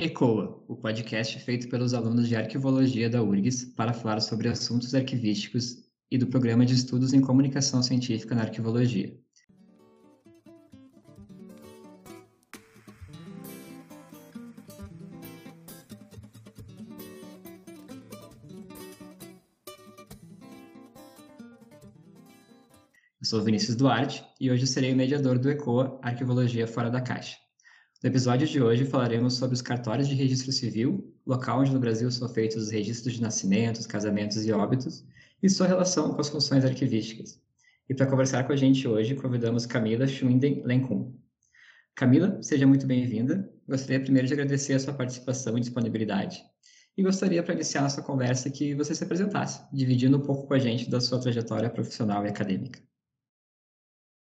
ECOA, o podcast feito pelos alunos de arquivologia da URGS para falar sobre assuntos arquivísticos e do Programa de Estudos em Comunicação Científica na Arquivologia. Eu sou Vinícius Duarte e hoje serei o mediador do ECOA Arquivologia Fora da Caixa. No episódio de hoje falaremos sobre os cartórios de registro civil, local onde no Brasil são feitos os registros de nascimentos, casamentos e óbitos, e sua relação com as funções arquivísticas. E para conversar com a gente hoje, convidamos Camila Schwinden Lencum. Camila, seja muito bem-vinda. Gostaria primeiro de agradecer a sua participação e disponibilidade. E gostaria, para iniciar nossa conversa, que você se apresentasse, dividindo um pouco com a gente da sua trajetória profissional e acadêmica.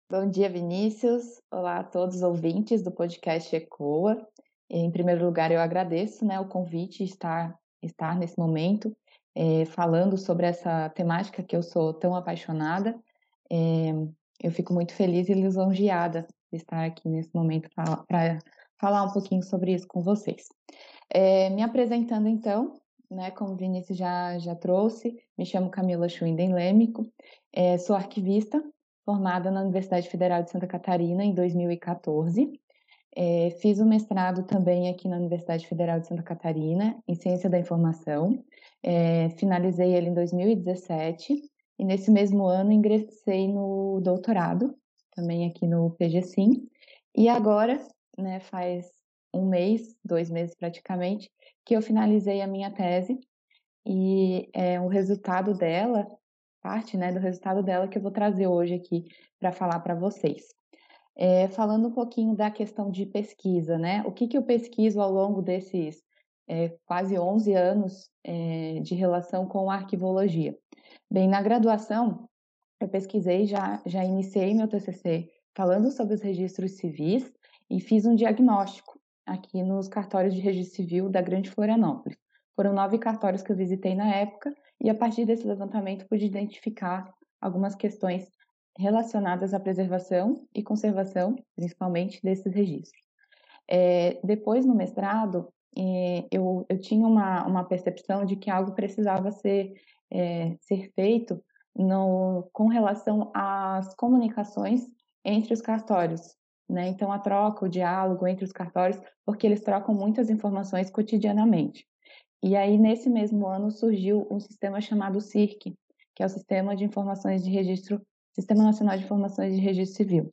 Bom dia, Vinícius. Olá a todos os ouvintes do podcast ECOA. Em primeiro lugar, eu agradeço né, o convite estar, estar nesse momento é, falando sobre essa temática que eu sou tão apaixonada. É, eu fico muito feliz e lisonjeada de estar aqui nesse momento para falar um pouquinho sobre isso com vocês. É, me apresentando então, né, como o Vinícius já, já trouxe, me chamo Camila Schwinden Lêmico, sou arquivista formada na Universidade Federal de Santa Catarina em 2014. É, fiz o mestrado também aqui na Universidade Federal de Santa Catarina, em Ciência da Informação. É, finalizei ele em 2017 e nesse mesmo ano ingressei no doutorado, também aqui no PGCim. E agora, né, faz um mês, dois meses praticamente, que eu finalizei a minha tese e é, o resultado dela parte né, do resultado dela que eu vou trazer hoje aqui para falar para vocês. É, falando um pouquinho da questão de pesquisa, né? O que, que eu pesquiso ao longo desses é, quase 11 anos é, de relação com a arquivologia? Bem, na graduação, eu pesquisei, já, já iniciei meu TCC falando sobre os registros civis e fiz um diagnóstico aqui nos cartórios de registro civil da Grande Florianópolis. Foram nove cartórios que eu visitei na época e a partir desse levantamento pude identificar algumas questões relacionadas à preservação e conservação, principalmente desses registros. É, depois, no mestrado, é, eu, eu tinha uma, uma percepção de que algo precisava ser, é, ser feito no, com relação às comunicações entre os cartórios. Né? Então, a troca, o diálogo entre os cartórios, porque eles trocam muitas informações cotidianamente. E aí, nesse mesmo ano, surgiu um sistema chamado CIRC, que é o Sistema de Informações de Registro, Sistema Nacional de Informações de Registro Civil.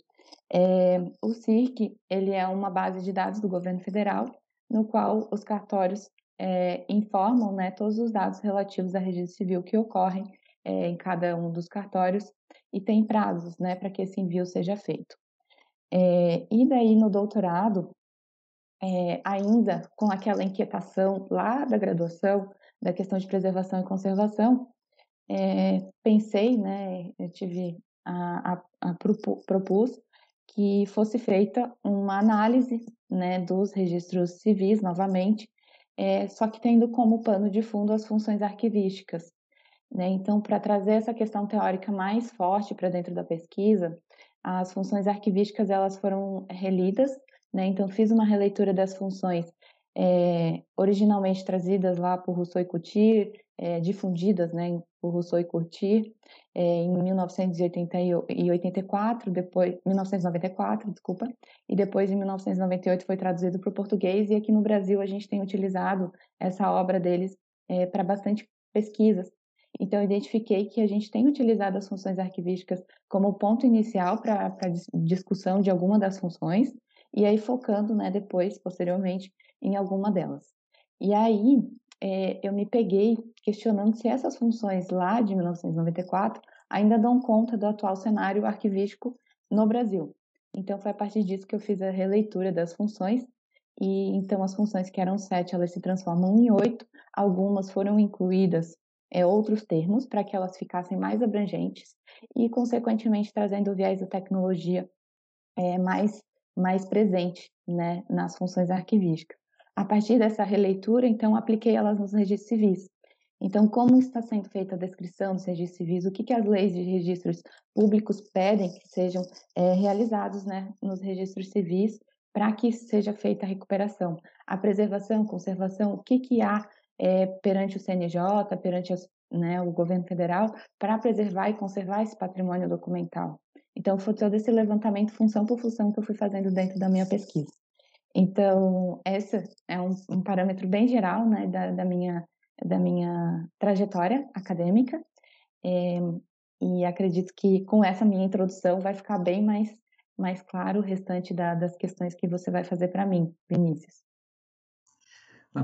É, o CIRC, ele é uma base de dados do governo federal, no qual os cartórios é, informam né, todos os dados relativos a registro civil que ocorrem é, em cada um dos cartórios e tem prazos né, para que esse envio seja feito. É, e daí, no doutorado, é, ainda com aquela inquietação lá da graduação, da questão de preservação e conservação, é, pensei, né, eu tive a, a, a propus que fosse feita uma análise, né, dos registros civis novamente, é, só que tendo como pano de fundo as funções arquivísticas. Né? Então, para trazer essa questão teórica mais forte para dentro da pesquisa, as funções arquivísticas elas foram relidas né? Então, fiz uma releitura das funções é, originalmente trazidas lá por Rousseau e Couture, é, difundidas né, por Rousseau e Couture é, em 1984, depois 1994, desculpa, e depois em 1998 foi traduzido para o português e aqui no Brasil a gente tem utilizado essa obra deles para bastante pesquisas. Então, identifiquei que a gente tem utilizado as funções arquivísticas como ponto inicial para a discussão de alguma das funções, e aí focando, né, depois, posteriormente, em alguma delas. E aí é, eu me peguei questionando se essas funções lá de 1994 ainda dão conta do atual cenário arquivístico no Brasil. Então foi a partir disso que eu fiz a releitura das funções e então as funções que eram sete elas se transformam em oito. Algumas foram incluídas é, outros termos para que elas ficassem mais abrangentes e consequentemente trazendo o viés da tecnologia é, mais mais presente né, nas funções arquivísticas. A partir dessa releitura, então, apliquei elas nos registros civis. Então, como está sendo feita a descrição dos registros civis, o que, que as leis de registros públicos pedem que sejam é, realizados né, nos registros civis para que seja feita a recuperação. A preservação, conservação, o que, que há é, perante o CNJ, perante as, né, o governo federal, para preservar e conservar esse patrimônio documental. Então, foi todo esse levantamento, função por função, que eu fui fazendo dentro da minha pesquisa. Então, esse é um, um parâmetro bem geral né, da, da, minha, da minha trajetória acadêmica. É, e acredito que com essa minha introdução vai ficar bem mais, mais claro o restante da, das questões que você vai fazer para mim, Vinícius.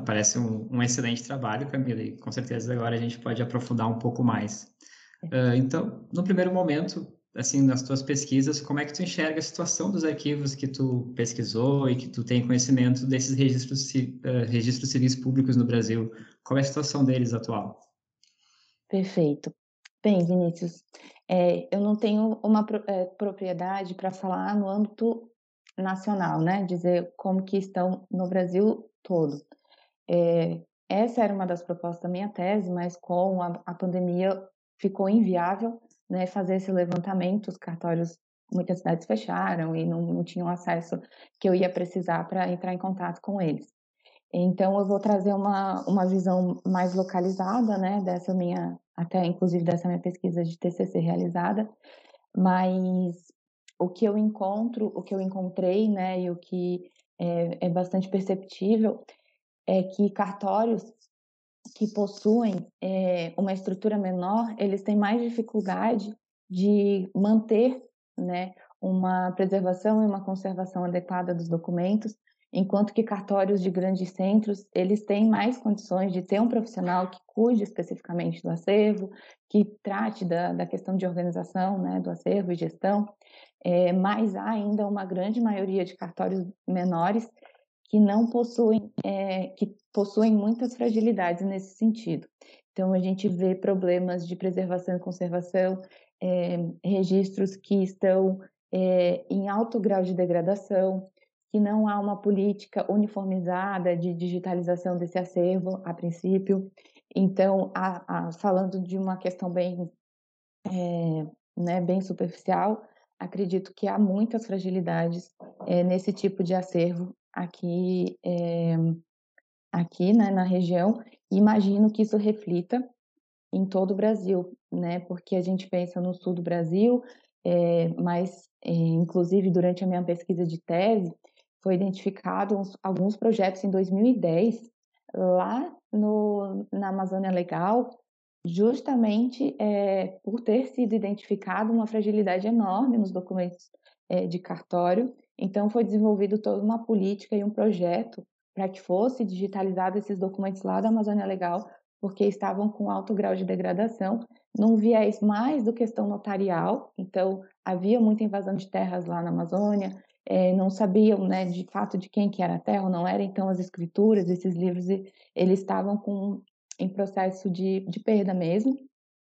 Parece um, um, excelente trabalho, Camila, e com certeza agora a gente pode aprofundar um pouco mais. Uh, então, no primeiro momento, assim, nas tuas pesquisas, como é que tu enxerga a situação dos arquivos que tu pesquisou e que tu tem conhecimento desses registros, uh, registros civis públicos no Brasil? Qual é a situação deles atual? Perfeito. Bem, Vinícius, é, eu não tenho uma é, propriedade para falar no âmbito nacional, né? Dizer como que estão no Brasil todo. É, essa era uma das propostas da minha tese, mas com a, a pandemia ficou inviável né, fazer esse levantamento. Os cartórios, muitas cidades fecharam e não, não tinham acesso que eu ia precisar para entrar em contato com eles. Então, eu vou trazer uma, uma visão mais localizada, né, dessa minha, até inclusive dessa minha pesquisa de TCC realizada, mas o que eu encontro, o que eu encontrei, né, e o que é, é bastante perceptível é que cartórios que possuem é, uma estrutura menor, eles têm mais dificuldade de manter né, uma preservação e uma conservação adequada dos documentos, enquanto que cartórios de grandes centros, eles têm mais condições de ter um profissional que cuide especificamente do acervo, que trate da, da questão de organização né, do acervo e gestão, é, mas há ainda uma grande maioria de cartórios menores que não possuem, é, que possuem muitas fragilidades nesse sentido. Então, a gente vê problemas de preservação e conservação, é, registros que estão é, em alto grau de degradação, que não há uma política uniformizada de digitalização desse acervo, a princípio. Então, a, a, falando de uma questão bem, é, né, bem superficial, acredito que há muitas fragilidades é, nesse tipo de acervo aqui, é, aqui né, na região, e imagino que isso reflita em todo o Brasil, né? Porque a gente pensa no sul do Brasil, é, mas é, inclusive durante a minha pesquisa de tese foi identificado uns, alguns projetos em 2010 lá no, na Amazônia Legal, justamente é, por ter sido identificado uma fragilidade enorme nos documentos de cartório então, foi desenvolvido toda uma política e um projeto para que fosse digitalizado esses documentos lá da Amazônia Legal, porque estavam com alto grau de degradação, num viés mais do questão notarial. Então, havia muita invasão de terras lá na Amazônia, é, não sabiam, né, de fato, de quem que era a terra ou não era. Então, as escrituras, esses livros, eles estavam com, em processo de, de perda mesmo.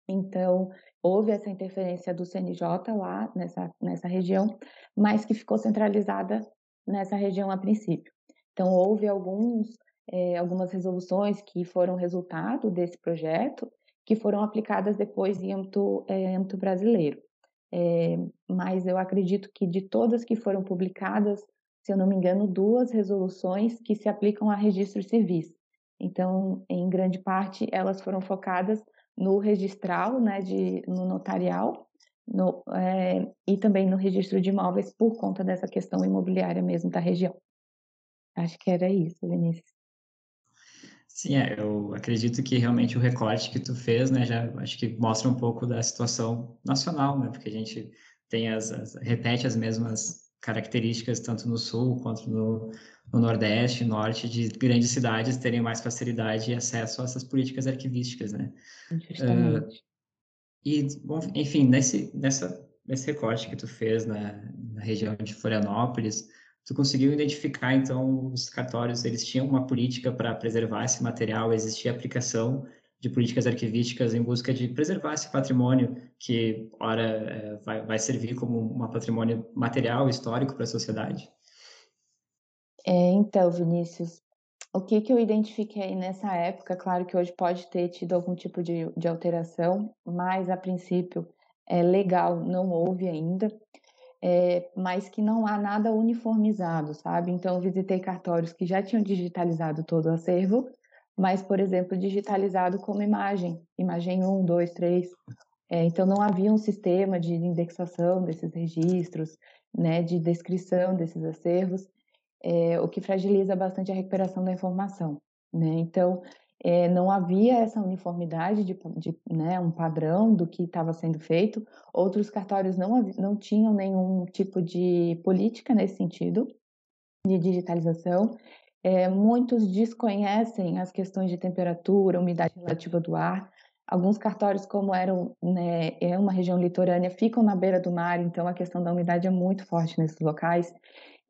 Então, houve essa interferência do CNJ lá nessa, nessa região, mas que ficou centralizada nessa região a princípio. Então, houve alguns, é, algumas resoluções que foram resultado desse projeto, que foram aplicadas depois em âmbito, é, âmbito brasileiro. É, mas eu acredito que de todas que foram publicadas, se eu não me engano, duas resoluções que se aplicam a registros civis. Então, em grande parte, elas foram focadas no registral, né, de, no notarial, no, é, e também no registro de imóveis por conta dessa questão imobiliária mesmo da região. Acho que era isso, Vinícius. Sim, é, eu acredito que realmente o recorte que tu fez, né, já acho que mostra um pouco da situação nacional, né, porque a gente tem as, as repete as mesmas características tanto no sul quanto no, no nordeste, norte, de grandes cidades terem mais facilidade e acesso a essas políticas arquivísticas, né? Uh, e, bom, enfim, nesse, nessa, nesse recorte que tu fez na, na região de Florianópolis, tu conseguiu identificar, então, os cartórios, eles tinham uma política para preservar esse material, existia aplicação de políticas arquivísticas em busca de preservar esse patrimônio que, ora, é, vai, vai servir como um patrimônio material, histórico para a sociedade? É, então, Vinícius, o que, que eu identifiquei nessa época, claro que hoje pode ter tido algum tipo de, de alteração, mas a princípio é legal, não houve ainda. é, mas que não há nada uniformizado, sabe? Então, visitei cartórios que já tinham digitalizado todo o acervo, mas, por exemplo, digitalizado como imagem, imagem 1, 2, 3. É, então, não havia um sistema de indexação desses registros, né, de descrição desses acervos, é, o que fragiliza bastante a recuperação da informação. Né? Então, é, não havia essa uniformidade de, de né, um padrão do que estava sendo feito. Outros cartórios não, não tinham nenhum tipo de política nesse sentido, de digitalização. É, muitos desconhecem as questões de temperatura, umidade relativa do ar. Alguns cartórios, como eram né, é uma região litorânea, ficam na beira do mar, então a questão da umidade é muito forte nesses locais.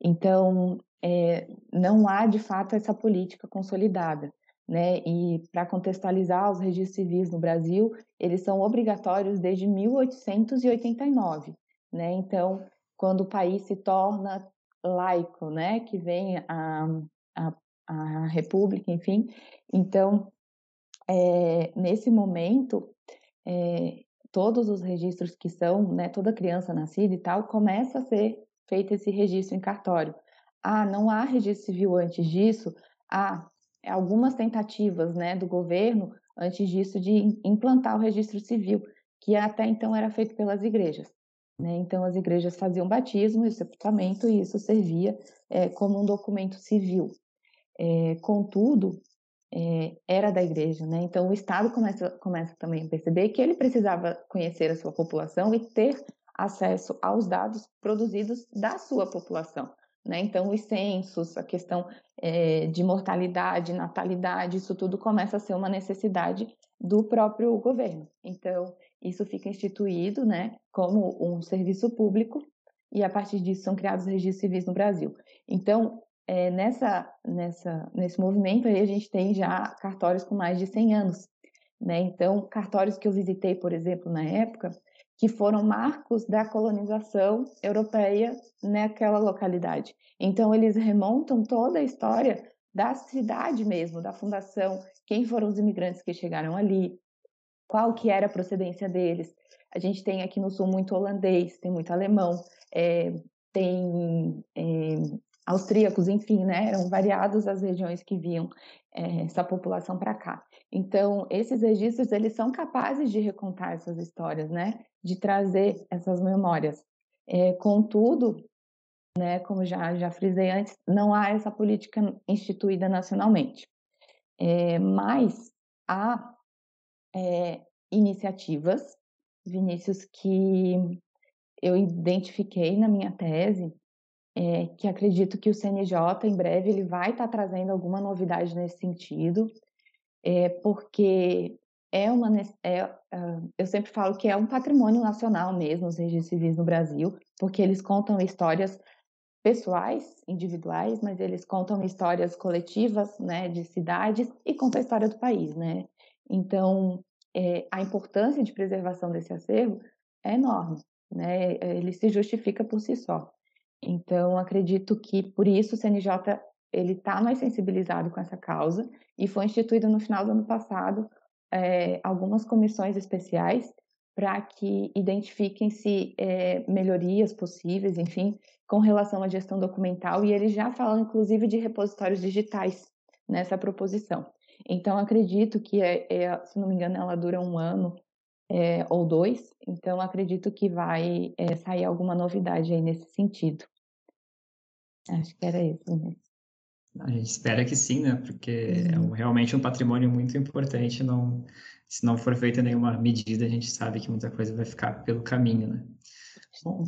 Então, é, não há de fato essa política consolidada né? E para contextualizar os registros civis no Brasil, eles são obrigatórios desde 1889, né? Então, quando o país se torna laico, né? Que vem a, a, a república, enfim. Então, é, nesse momento, é, todos os registros que são, né? Toda criança nascida e tal, começa a ser feito esse registro em cartório. Ah, não há registro civil antes disso? Ah, algumas tentativas né, do governo, antes disso, de implantar o registro civil, que até então era feito pelas igrejas. Né? Então, as igrejas faziam batismo e sepultamento, e isso servia é, como um documento civil. É, contudo, é, era da igreja, né? Então, o Estado começa, começa também a perceber que ele precisava conhecer a sua população e ter acesso aos dados produzidos da sua população. Né? Então, os censos, a questão é, de mortalidade, natalidade, isso tudo começa a ser uma necessidade do próprio governo. Então, isso fica instituído né, como um serviço público e, a partir disso, são criados registros civis no Brasil. Então, é, nessa, nessa, nesse movimento aí, a gente tem já cartórios com mais de 100 anos. Né? Então, cartórios que eu visitei, por exemplo, na época, que foram marcos da colonização europeia naquela localidade. Então, eles remontam toda a história da cidade mesmo, da fundação, quem foram os imigrantes que chegaram ali, qual que era a procedência deles. A gente tem aqui no sul muito holandês, tem muito alemão, é, tem é, austríacos, enfim, né? Eram variadas as regiões que viam é, essa população para cá. Então, esses registros, eles são capazes de recontar essas histórias, né? De trazer essas memórias. É, contudo, né, como já, já frisei antes, não há essa política instituída nacionalmente. É, mas há é, iniciativas, Vinícius, que eu identifiquei na minha tese, é, que acredito que o CNJ, em breve, ele vai estar tá trazendo alguma novidade nesse sentido, é, porque é uma é, uh, eu sempre falo que é um patrimônio nacional mesmo os registros civis no Brasil, porque eles contam histórias pessoais, individuais, mas eles contam histórias coletivas, né, de cidades e contam a história do país, né? Então, é, a importância de preservação desse acervo é enorme, né? Ele se justifica por si só. Então, acredito que por isso o CNJ ele está mais sensibilizado com essa causa e foi instituído no final do ano passado é, algumas comissões especiais para que identifiquem-se é, melhorias possíveis, enfim, com relação à gestão documental e eles já falam inclusive de repositórios digitais nessa proposição. Então, acredito que, é, é, se não me engano, ela dura um ano é, ou dois, então acredito que vai é, sair alguma novidade aí nesse sentido. Acho que era isso, né? A gente espera que sim, né? Porque é uhum. é realmente um patrimônio muito importante. Não, se não for feita nenhuma medida, a gente sabe que muita coisa vai ficar pelo caminho, né? Bom,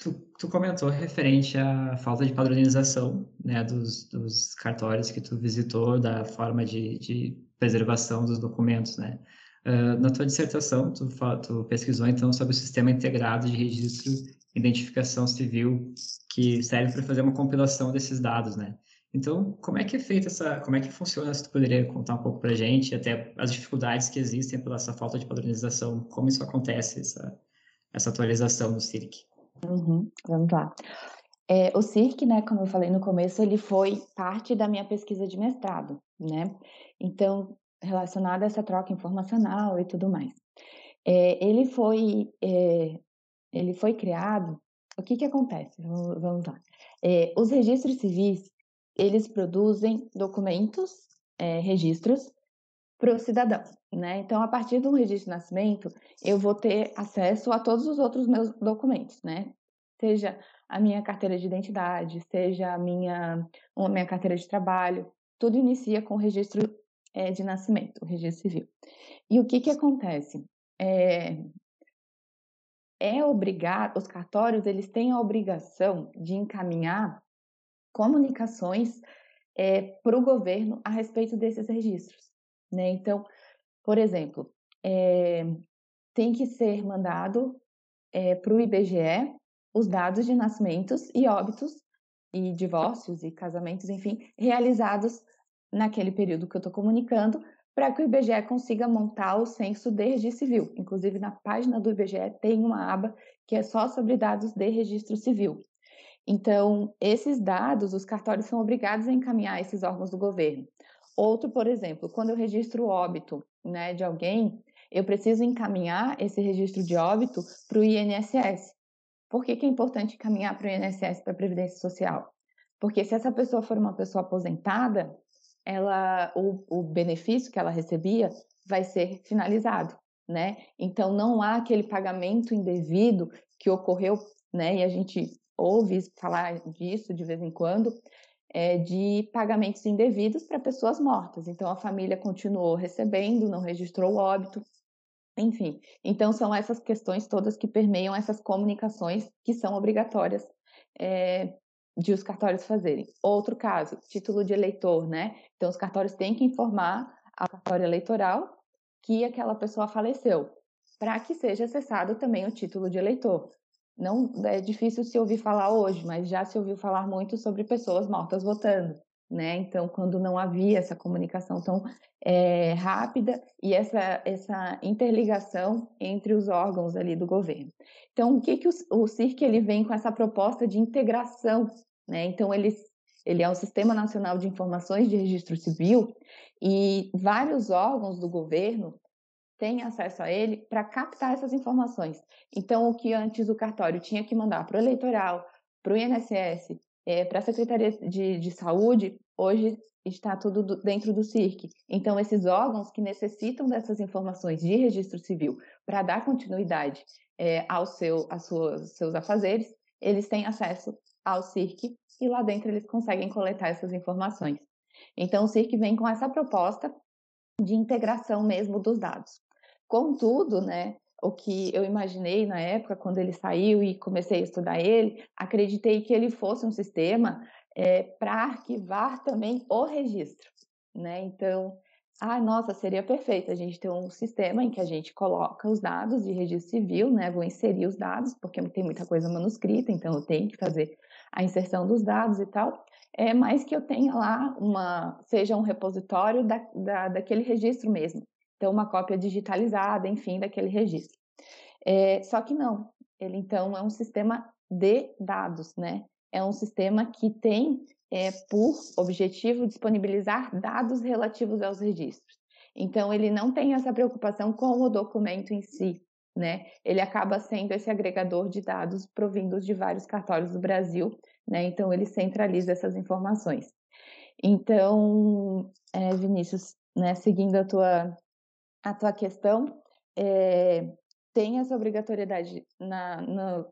tu, tu comentou referente à falta de padronização né, dos, dos cartórios que tu visitou, da forma de, de preservação dos documentos, né? Uh, na tua dissertação, tu, tu, pesquisou então sobre o sistema integrado de registro e identificação civil que serve para fazer uma compilação desses dados, né? Então, como é que é feita essa, como é que funciona? Se tu poderia contar um pouco para gente, até as dificuldades que existem pela essa falta de padronização, como isso acontece, essa, essa atualização do CIRC? Uhum, vamos lá. É, o CIRC, né, como eu falei no começo, ele foi parte da minha pesquisa de mestrado, né? Então, relacionado a essa troca informacional e tudo mais. É, ele foi é, ele foi criado o que que acontece? Vamos, vamos lá. É, os registros civis, eles produzem documentos, é, registros para o cidadão, né? Então, a partir do registro de nascimento, eu vou ter acesso a todos os outros meus documentos, né? Seja a minha carteira de identidade, seja a minha, a minha carteira de trabalho, tudo inicia com o registro é, de nascimento, o registro civil. E o que que acontece? É, é os cartórios, eles têm a obrigação de encaminhar comunicações é, para o governo a respeito desses registros. Né? Então, por exemplo, é, tem que ser mandado é, para o IBGE os dados de nascimentos e óbitos e divórcios e casamentos, enfim, realizados naquele período que eu estou comunicando, para que o IBGE consiga montar o censo de registro civil. Inclusive, na página do IBGE tem uma aba que é só sobre dados de registro civil. Então, esses dados, os cartórios são obrigados a encaminhar esses órgãos do governo. Outro, por exemplo, quando eu registro o óbito né, de alguém, eu preciso encaminhar esse registro de óbito para o INSS. Por que, que é importante encaminhar para o INSS, para a Previdência Social? Porque se essa pessoa for uma pessoa aposentada, ela, o, o benefício que ela recebia vai ser finalizado, né? Então não há aquele pagamento indevido que ocorreu, né? E a gente ouve falar disso de vez em quando, é, de pagamentos indevidos para pessoas mortas. Então a família continuou recebendo, não registrou o óbito, enfim. Então são essas questões todas que permeiam essas comunicações que são obrigatórias é, de os cartórios fazerem. Outro caso, título de eleitor, né? Então, os cartórios têm que informar a cartório eleitoral que aquela pessoa faleceu, para que seja acessado também o título de eleitor. Não é difícil se ouvir falar hoje, mas já se ouviu falar muito sobre pessoas mortas votando, né? Então, quando não havia essa comunicação tão é, rápida e essa, essa interligação entre os órgãos ali do governo. Então, o que, que o, o CIRC ele vem com essa proposta de integração? Né? Então, ele, ele é um Sistema Nacional de Informações de Registro Civil e vários órgãos do governo têm acesso a ele para captar essas informações. Então, o que antes o cartório tinha que mandar para o eleitoral, para o INSS, é, para a Secretaria de, de Saúde, hoje está tudo dentro do CIRC. Então, esses órgãos que necessitam dessas informações de registro civil para dar continuidade é, ao seu, seus afazeres, eles têm acesso ao CIRC e lá dentro eles conseguem coletar essas informações. Então, o CIRC vem com essa proposta de integração mesmo dos dados. Contudo, né, o que eu imaginei na época, quando ele saiu e comecei a estudar ele, acreditei que ele fosse um sistema é, para arquivar também o registro, né? Então, ah, nossa, seria perfeito a gente ter um sistema em que a gente coloca os dados de registro civil, né? Vou inserir os dados, porque tem muita coisa manuscrita, então eu tenho que fazer a inserção dos dados e tal. É, mas que eu tenha lá uma, seja um repositório da, da, daquele registro mesmo. Então, uma cópia digitalizada, enfim, daquele registro. É, só que não, ele então é um sistema de dados, né? é um sistema que tem é, por objetivo disponibilizar dados relativos aos registros. Então, ele não tem essa preocupação com o documento em si, né? Ele acaba sendo esse agregador de dados provindos de vários cartórios do Brasil, né? Então, ele centraliza essas informações. Então, é, Vinícius, né, seguindo a tua, a tua questão, é, tem essa obrigatoriedade na, no,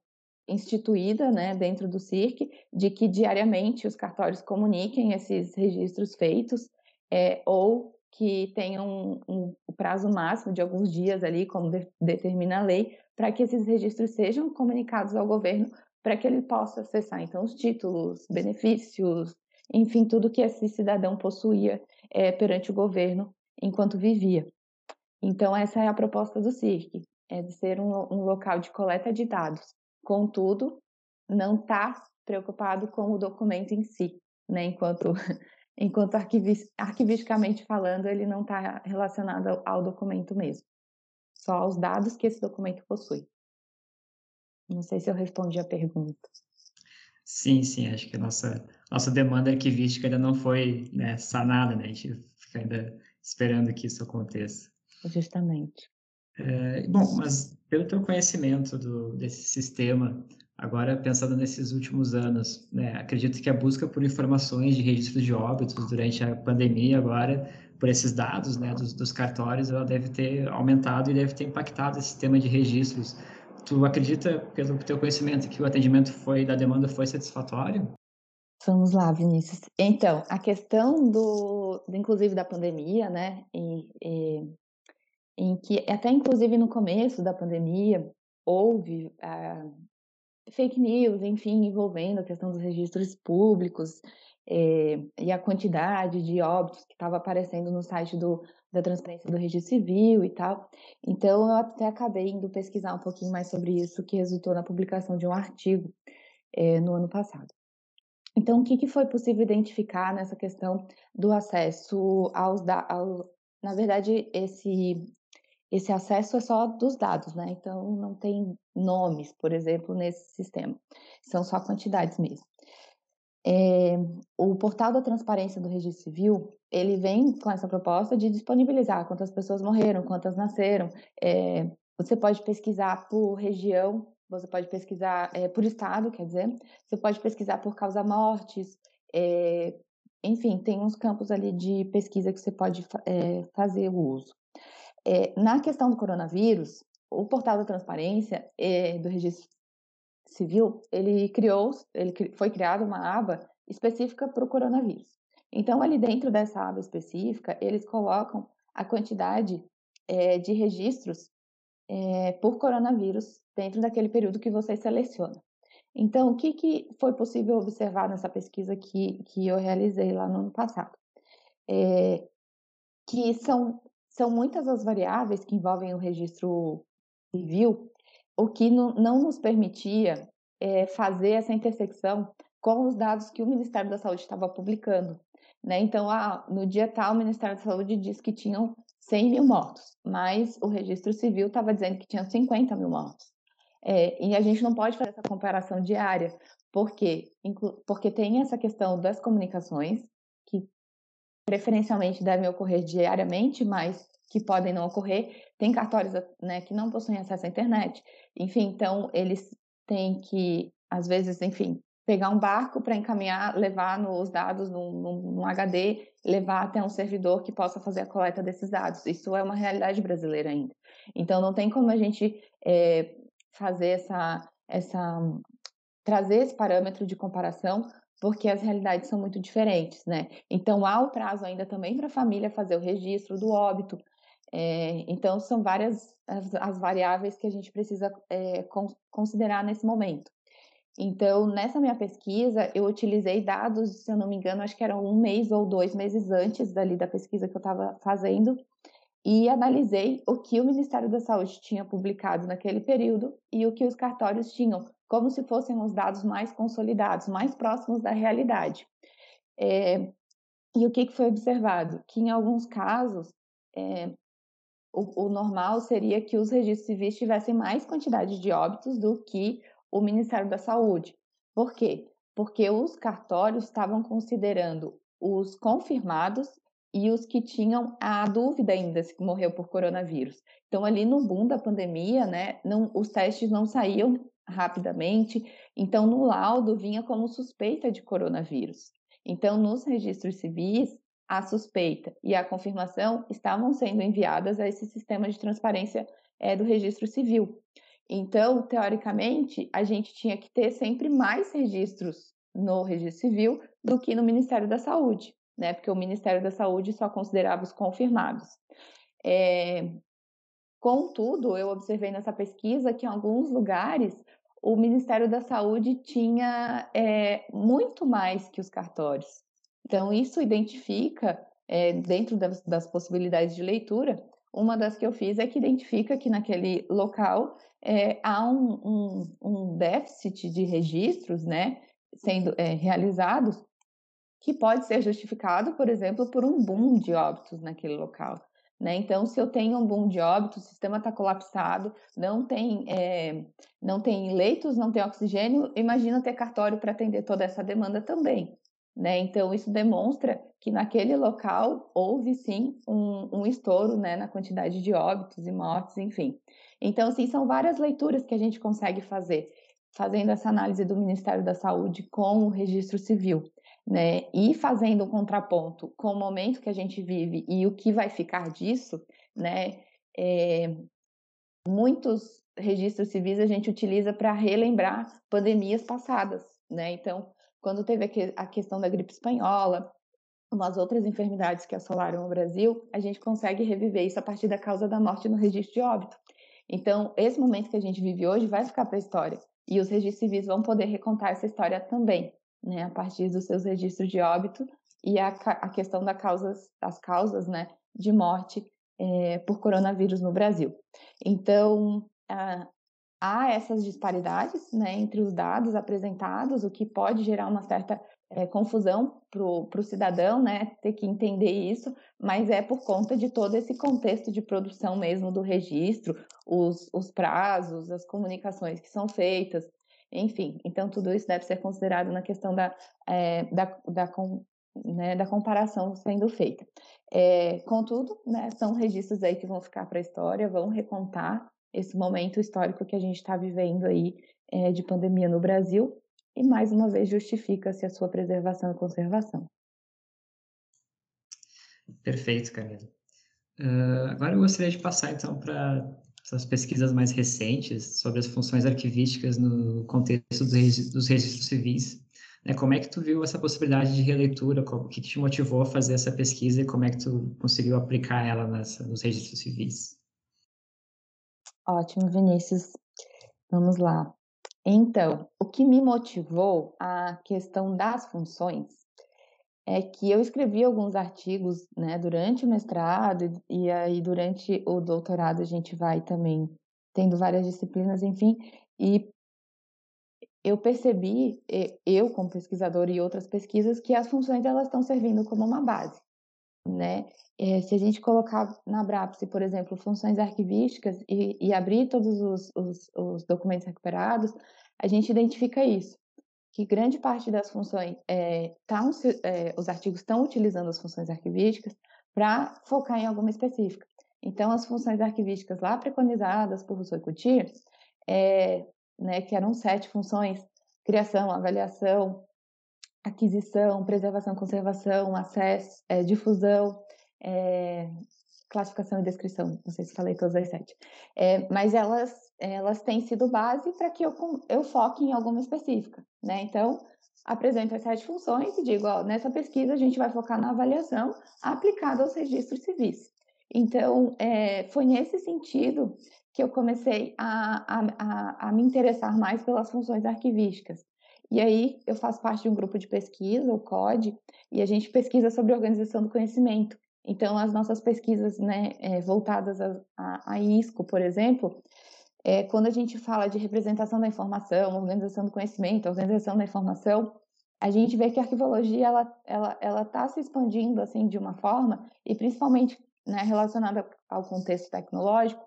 instituída né, dentro do CIRC, de que diariamente os cartórios comuniquem esses registros feitos, é, ou que tenham um, um, prazo máximo de alguns dias ali, como de, determina a lei, para que esses registros sejam comunicados ao governo, para que ele possa acessar, então, os títulos, benefícios, enfim, tudo que esse cidadão possuía é, perante o governo enquanto vivia. Então, essa é a proposta do CIRC, é de ser um, um local de coleta de dados Contudo, não está preocupado com o documento em si, né? Enquanto, enquanto arquivis, arquivisticamente falando, ele não está relacionado ao, ao documento mesmo, só aos dados que esse documento possui. Não sei se eu respondi a pergunta. Sim, sim, acho que a nossa, nossa demanda arquivística ainda não foi né, sanada, né? A gente fica ainda esperando que isso aconteça. Justamente. É, bom, mas pelo teu conhecimento do, desse sistema, Agora, pensando nesses últimos anos, né, acredito que a busca por informações de registros de óbitos durante a pandemia agora, por esses dados né, dos, dos cartórios, ela deve ter aumentado e deve ter impactado esse sistema de registros. Tu acredita, pelo teu conhecimento, que o atendimento foi da demanda foi satisfatório? Vamos lá, Vinícius. Então, a questão do, inclusive da pandemia, né, e, e, em que até inclusive no começo da pandemia houve ah, fake news, enfim, envolvendo a questão dos registros públicos eh, e a quantidade de óbitos que estava aparecendo no site do, da transparência do registro civil e tal. Então, eu até acabei indo pesquisar um pouquinho mais sobre isso, que resultou na publicação de um artigo eh, no ano passado. Então, o que, foi possível identificar nessa questão do acesso aos dados? Na verdade, esse esse acesso é só dos dados, né? Então não tem nomes, por exemplo, nesse sistema. São só quantidades mesmo. É, o portal da transparência do Registro Civil ele vem com essa proposta de disponibilizar quantas pessoas morreram, quantas nasceram. É, você pode pesquisar por região, você pode pesquisar é, por estado, quer dizer, você pode pesquisar por causa mortes. Enfim, tem uns campos ali de pesquisa que você pode fazer o uso. É, na questão do coronavírus, o portal da transparência é, do registro civil, ele criou, ele foi criada uma aba específica para o coronavírus. Então, ali dentro dessa aba específica, eles colocam a quantidade é, de registros é, por coronavírus dentro daquele período que você seleciona. Então, o que, que foi possível observar nessa pesquisa que, que eu realizei lá no ano passado? É, que são são muitas as variáveis que envolvem o registro civil, o que não, nos permitia é, fazer essa intersecção com os dados que o Ministério da Saúde estava publicando. Né? Então, ah, no dia tal, o Ministério da Saúde disse que tinham 100 mil mortos, mas o registro civil estava dizendo que tinham 50 mil mortos. É, e a gente não pode fazer essa comparação diária, porque, porque tem essa questão das comunicações, preferencialmente devem ocorrer diariamente, mas que podem não ocorrer. Tem cartórios né, que não possuem acesso à internet. Enfim, então eles têm que, às vezes, enfim, pegar um barco para encaminhar, levar os dados num, num, num, HD, levar até um servidor que possa fazer a coleta desses dados. Isso é uma realidade brasileira ainda. Então, não tem como a gente é, fazer essa, essa, trazer esse parâmetro de comparação porque as realidades são muito diferentes, né? Então há o prazo ainda também para a família fazer o registro do óbito. É, então são várias as, as, variáveis que a gente precisa é, con considerar nesse momento. Então nessa minha pesquisa eu utilizei dados, se eu não me engano, acho que eram um mês ou dois meses antes dali da pesquisa que eu estava fazendo e analisei o que o Ministério da Saúde tinha publicado naquele período e o que os cartórios tinham como se fossem os dados mais consolidados, mais próximos da realidade. É, e o que, que, foi observado? Que em alguns casos, é, o, o, normal seria que os registros civis tivessem mais quantidade de óbitos do que o Ministério da Saúde. Por quê? Porque os cartórios estavam considerando os confirmados e os que tinham a dúvida ainda se morreu por coronavírus. Então, ali no boom da pandemia, né, não, os testes não saíam rapidamente. Então, no laudo vinha como suspeita de coronavírus. Então, nos registros civis, a suspeita e a confirmação estavam sendo enviadas a esse sistema de transparência é, do registro civil. Então, teoricamente, a gente tinha que ter sempre mais registros no registro civil do que no Ministério da Saúde, né? Porque o Ministério da Saúde só considerava os confirmados. É... Contudo, eu observei nessa pesquisa que em alguns lugares o Ministério da Saúde tinha é, muito mais que os cartórios. Então, isso identifica, é, dentro das, das, possibilidades de leitura, uma das que eu fiz é que identifica que naquele local é, há um, um, um, déficit de registros né, sendo é, realizados que pode ser justificado, por exemplo, por um boom de óbitos naquele local. Né? Então, se eu tenho um boom de óbito, o sistema está colapsado, não tem, é, não tem leitos, não tem oxigênio, imagina ter cartório para atender toda essa demanda também. Né? Então, isso demonstra que naquele local houve sim um, um estouro né, na quantidade de óbitos e mortes, enfim. Então, assim, são várias leituras que a gente consegue fazer. fazendo essa análise do Ministério da Saúde com o registro civil, né, e fazendo um contraponto com o momento que a gente vive e o que vai ficar disso, né, é, muitos registros civis a gente utiliza para relembrar pandemias passadas, né? Então, quando teve a questão da gripe espanhola, umas outras enfermidades que assolaram o Brasil, a gente consegue reviver isso a partir da causa da morte no registro de óbito. Então, esse momento que a gente vive hoje vai ficar para a história e os registros civis vão poder recontar essa história também, né, a partir dos seus registros de óbito e a, a questão das causas, das causas, né, de morte é, por coronavírus no Brasil. Então, há essas disparidades né, entre os dados apresentados, o que pode gerar uma certa é, confusão para o cidadão, né, ter que entender isso, mas é por conta de todo esse contexto de produção mesmo do registro, os, os prazos, as comunicações que são feitas, enfim. Então, tudo isso deve ser considerado na questão da, é, da, da, né, da comparação sendo feita. É, contudo, né, são registros aí que vão ficar para a história, vão recontar esse momento histórico que a gente está vivendo aí é, de pandemia no Brasil e mais uma vez justifica-se a sua preservação e conservação. Perfeito, Camila. Uh, agora eu gostaria de passar então para essas pesquisas mais recentes sobre as funções arquivísticas no contexto dos registros civis. Né, como é que tu viu essa possibilidade de releitura? O que te motivou a fazer essa pesquisa e como é que tu conseguiu aplicar ela nessa, nos registros civis? Ótimo, Vinícius. Vamos lá. Então, o que me motivou a questão das funções é que eu escrevi alguns artigos né, durante o mestrado e aí durante o doutorado a gente vai também tendo várias disciplinas, enfim, e eu percebi, eu como pesquisador e outras pesquisas, que as funções elas estão servindo como uma base né? É, se a gente colocar na BRAPSE, por exemplo, funções arquivísticas e, e abrir todos os, os, os, documentos recuperados, a gente identifica isso, que grande parte das funções, é, tá, é, os artigos estão utilizando as funções arquivísticas para focar em alguma específica. Então, as funções arquivísticas lá preconizadas por Rousseau e Coutir, é, né, que eram sete funções, criação, avaliação, aquisição, preservação, conservação, acesso, é, difusão, é, classificação e descrição. Não sei se falei todas as sete. Mas elas, elas têm sido base para que eu, eu foque em alguma específica. Né? Então, apresento as sete funções e digo, ó, nessa pesquisa a gente vai focar na avaliação aplicada aos registros civis. Então, é, foi nesse sentido que eu comecei a, a, a, a me interessar mais pelas funções arquivísticas. E aí eu faço parte de um grupo de pesquisa, o CODE, e a gente pesquisa sobre organização do conhecimento. Então, as nossas pesquisas né, é, voltadas a, a, a, ISCO, por exemplo, é, quando a gente fala de representação da informação, organização do conhecimento, organização da informação, a gente vê que a arquivologia ela ela ela está se expandindo assim de uma forma e principalmente né, relacionada ao contexto tecnológico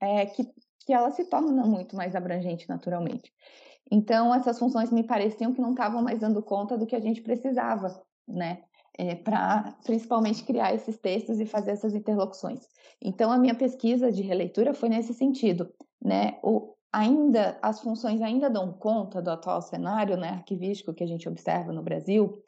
é que que ela se torna muito mais abrangente naturalmente. Então, essas funções me pareciam que não estavam mais dando conta do que a gente precisava, né? É, para principalmente criar esses textos e fazer essas interlocuções. Então, a minha pesquisa de releitura foi nesse sentido, né? O, ainda as funções ainda dão conta do atual cenário, né, arquivístico que a gente observa no Brasil.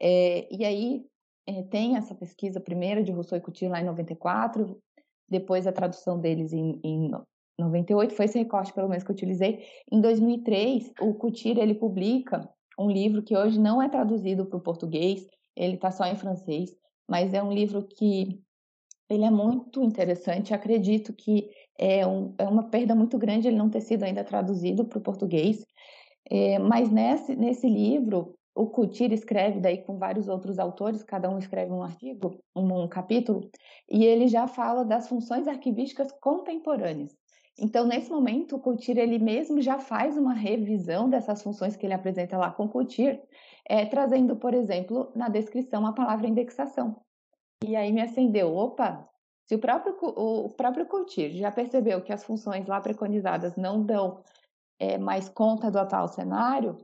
É, e aí é, tem essa pesquisa primeira de Rousseau e Coutinho lá em 94, depois a tradução deles em, em 98 foi esse recorte, pelo menos, que eu utilizei. Em 2003, o Coutir, ele publica um livro que hoje não é traduzido para o português, ele está só em francês, mas é um livro que ele é muito interessante. Acredito que é, um, é uma perda muito grande ele não ter sido ainda traduzido para o português. É, mas nesse, nesse livro, o Coutir escreve daí com vários outros autores, cada um escreve um artigo, um, um capítulo, e ele já fala das funções arquivísticas contemporâneas. Então, nesse momento, o Coutir ele mesmo já faz uma revisão dessas funções que ele apresenta lá com o Coutir, é, trazendo, por exemplo, na descrição a palavra indexação. E aí me acendeu, opa, se o próprio, o próprio Coutir já percebeu que as funções lá preconizadas não dão é, mais conta do atual cenário,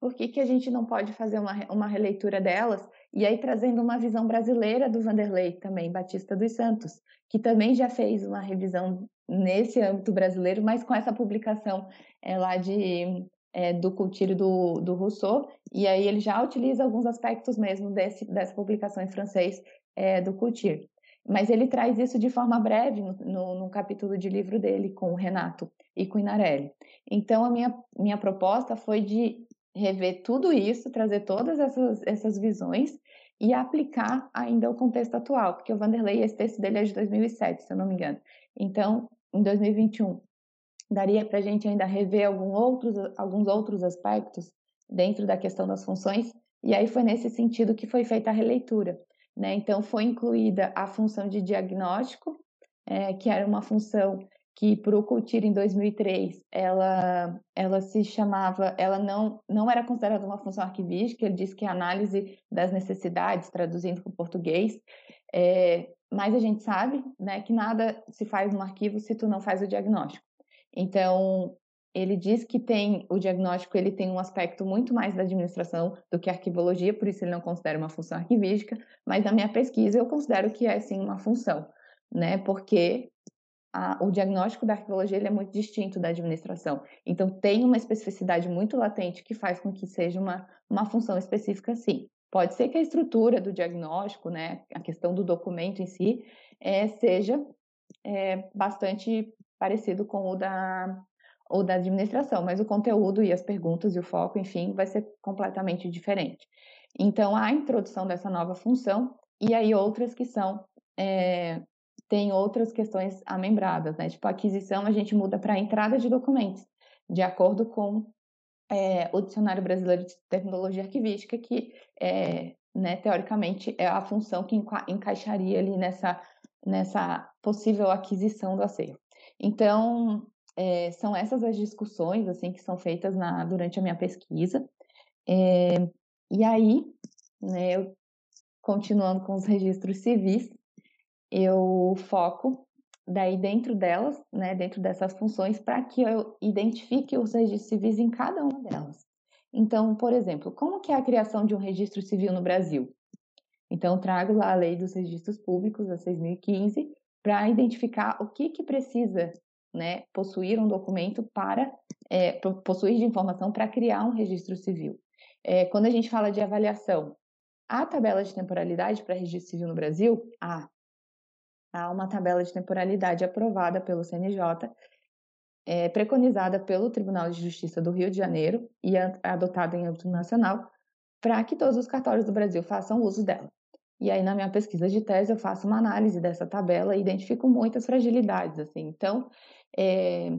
por que, que a gente não pode fazer uma, uma releitura delas E aí trazendo uma visão brasileira do Vanderlei também, Batista dos Santos, que também já fez uma revisão nesse âmbito brasileiro, mas com essa publicação é, lá de é, do cultivo do, do Rousseau, e aí ele já utiliza alguns aspectos mesmo desse, dessa publicação em francês é, do cultivo. Mas ele traz isso de forma breve no, no, no, capítulo de livro dele com o Renato e com o Inarelli. Então, a minha, minha proposta foi de rever tudo isso, trazer todas essas, essas visões e aplicar ainda o contexto atual, porque o Vanderlei, esse texto dele é de 2007, se eu não me engano. Então, em 2021, daria para a gente ainda rever algum outros, alguns outros aspectos dentro da questão das funções, e aí foi nesse sentido que foi feita a releitura. Né? Então, foi incluída a função de diagnóstico, é, que era uma função que para o Coutir em 2003 ela ela se chamava ela não não era considerada uma função arquivística ele disse que é análise das necessidades traduzindo para o português é, mas a gente sabe né que nada se faz no arquivo se tu não faz o diagnóstico então ele diz que tem o diagnóstico ele tem um aspecto muito mais da administração do que arquivologia por isso ele não considera uma função arquivística mas na minha pesquisa eu considero que é sim uma função né porque a, o diagnóstico da arqueologia ele é muito distinto da administração. Então, tem uma especificidade muito latente que faz com que seja uma, uma função específica, sim. Pode ser que a estrutura do diagnóstico, né, a questão do documento em si, é, seja é, bastante parecido com o da, o da administração, mas o conteúdo e as perguntas e o foco, enfim, vai ser completamente diferente. Então, a introdução dessa nova função e aí outras que são é, tem outras questões amembradas, né? Tipo, a aquisição a gente muda para entrada de documentos, de acordo com é, o Dicionário Brasileiro de Tecnologia Arquivística, que, é, né, teoricamente, é a função que enca encaixaria ali nessa, nessa possível aquisição do acervo. Então, é, são essas as discussões, assim, que são feitas na, durante a minha pesquisa. É, e aí, né, eu, continuando com os registros civis, eu foco daí dentro delas, né, dentro dessas funções, para que eu identifique os registros civis em cada uma delas. Então, por exemplo, como que é a criação de um registro civil no Brasil? Então, trago lá a Lei dos Registros Públicos, a 6.015, para identificar o que, que precisa né, possuir um documento para é, possuir de informação para criar um registro civil. É, quando a gente fala de avaliação, a tabela de temporalidade para registro civil no Brasil, a há uma tabela de temporalidade aprovada pelo CNJ, é, preconizada pelo Tribunal de Justiça do Rio de Janeiro e adotada em âmbito nacional, para que todos os cartórios do Brasil façam uso dela. E aí, na minha pesquisa de tese, eu faço uma análise dessa tabela e identifico muitas fragilidades. Assim. Então, é,